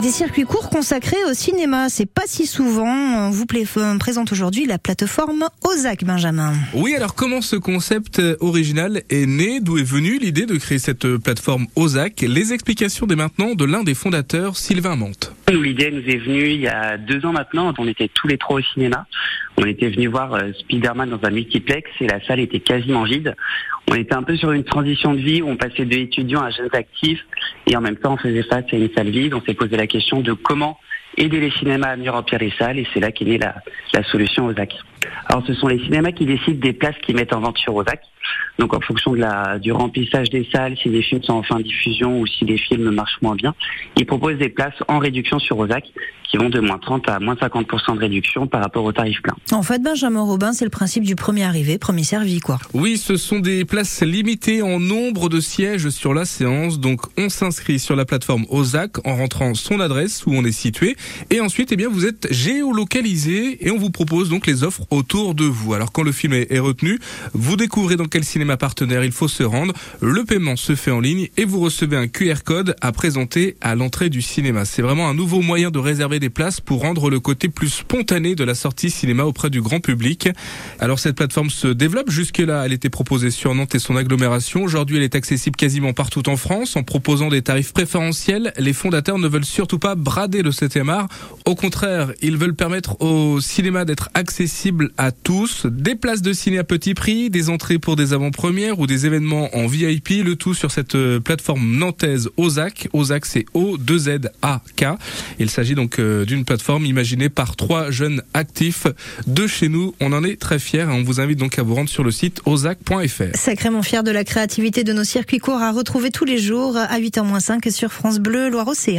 Des circuits courts consacrés au cinéma, c'est pas si souvent. On vous euh, présente aujourd'hui la plateforme Ozac, Benjamin. Oui, alors comment ce concept euh, original est né? D'où est venue l'idée de créer cette euh, plateforme Ozac Les explications dès maintenant de l'un des fondateurs, Sylvain Mante. L'idée nous est venue il y a deux ans maintenant. On était tous les trois au cinéma. On était venus voir Spider-Man dans un multiplex et la salle était quasiment vide. On était un peu sur une transition de vie où on passait de étudiants à jeunes actifs et en même temps on faisait face à une salle vide. On s'est posé la question de comment aider les cinémas à mieux remplir les salles et c'est là qu'est née la, la solution aux ZAC. Alors ce sont les cinémas qui décident des places qu'ils mettent en vente sur Ozac. Donc en fonction de la, du remplissage des salles, si les films sont en fin de diffusion ou si les films marchent moins bien, ils proposent des places en réduction sur Ozac qui vont de moins 30 à moins 50% de réduction par rapport au tarif plein. En fait, Benjamin Robin, c'est le principe du premier arrivé, premier servi, quoi. Oui, ce sont des places limitées en nombre de sièges sur la séance. Donc on s'inscrit sur la plateforme Ozac en rentrant son adresse où on est situé et ensuite, eh bien, vous êtes géolocalisé et on vous propose donc les offres autour de vous. Alors quand le film est retenu, vous découvrez dans quel cinéma partenaire il faut se rendre. Le paiement se fait en ligne et vous recevez un QR code à présenter à l'entrée du cinéma. C'est vraiment un nouveau moyen de réserver des places pour rendre le côté plus spontané de la sortie cinéma auprès du grand public. Alors cette plateforme se développe. Jusque-là, elle était proposée sur Nantes et son agglomération. Aujourd'hui, elle est accessible quasiment partout en France en proposant des tarifs préférentiels. Les fondateurs ne veulent surtout pas brader le 7e art. Au contraire, ils veulent permettre au cinéma d'être accessible à tous. Des places de ciné à petit prix, des entrées pour des avant-premières ou des événements en VIP, le tout sur cette euh, plateforme nantaise Ozac. Ozac, c'est O-2-Z-A-K. Il s'agit donc euh, d'une plateforme imaginée par trois jeunes actifs de chez nous. On en est très fiers. On vous invite donc à vous rendre sur le site ozac.fr. Sacrément fier de la créativité de nos circuits courts à retrouver tous les jours à 8h-5 sur France Bleu Loire-Océan.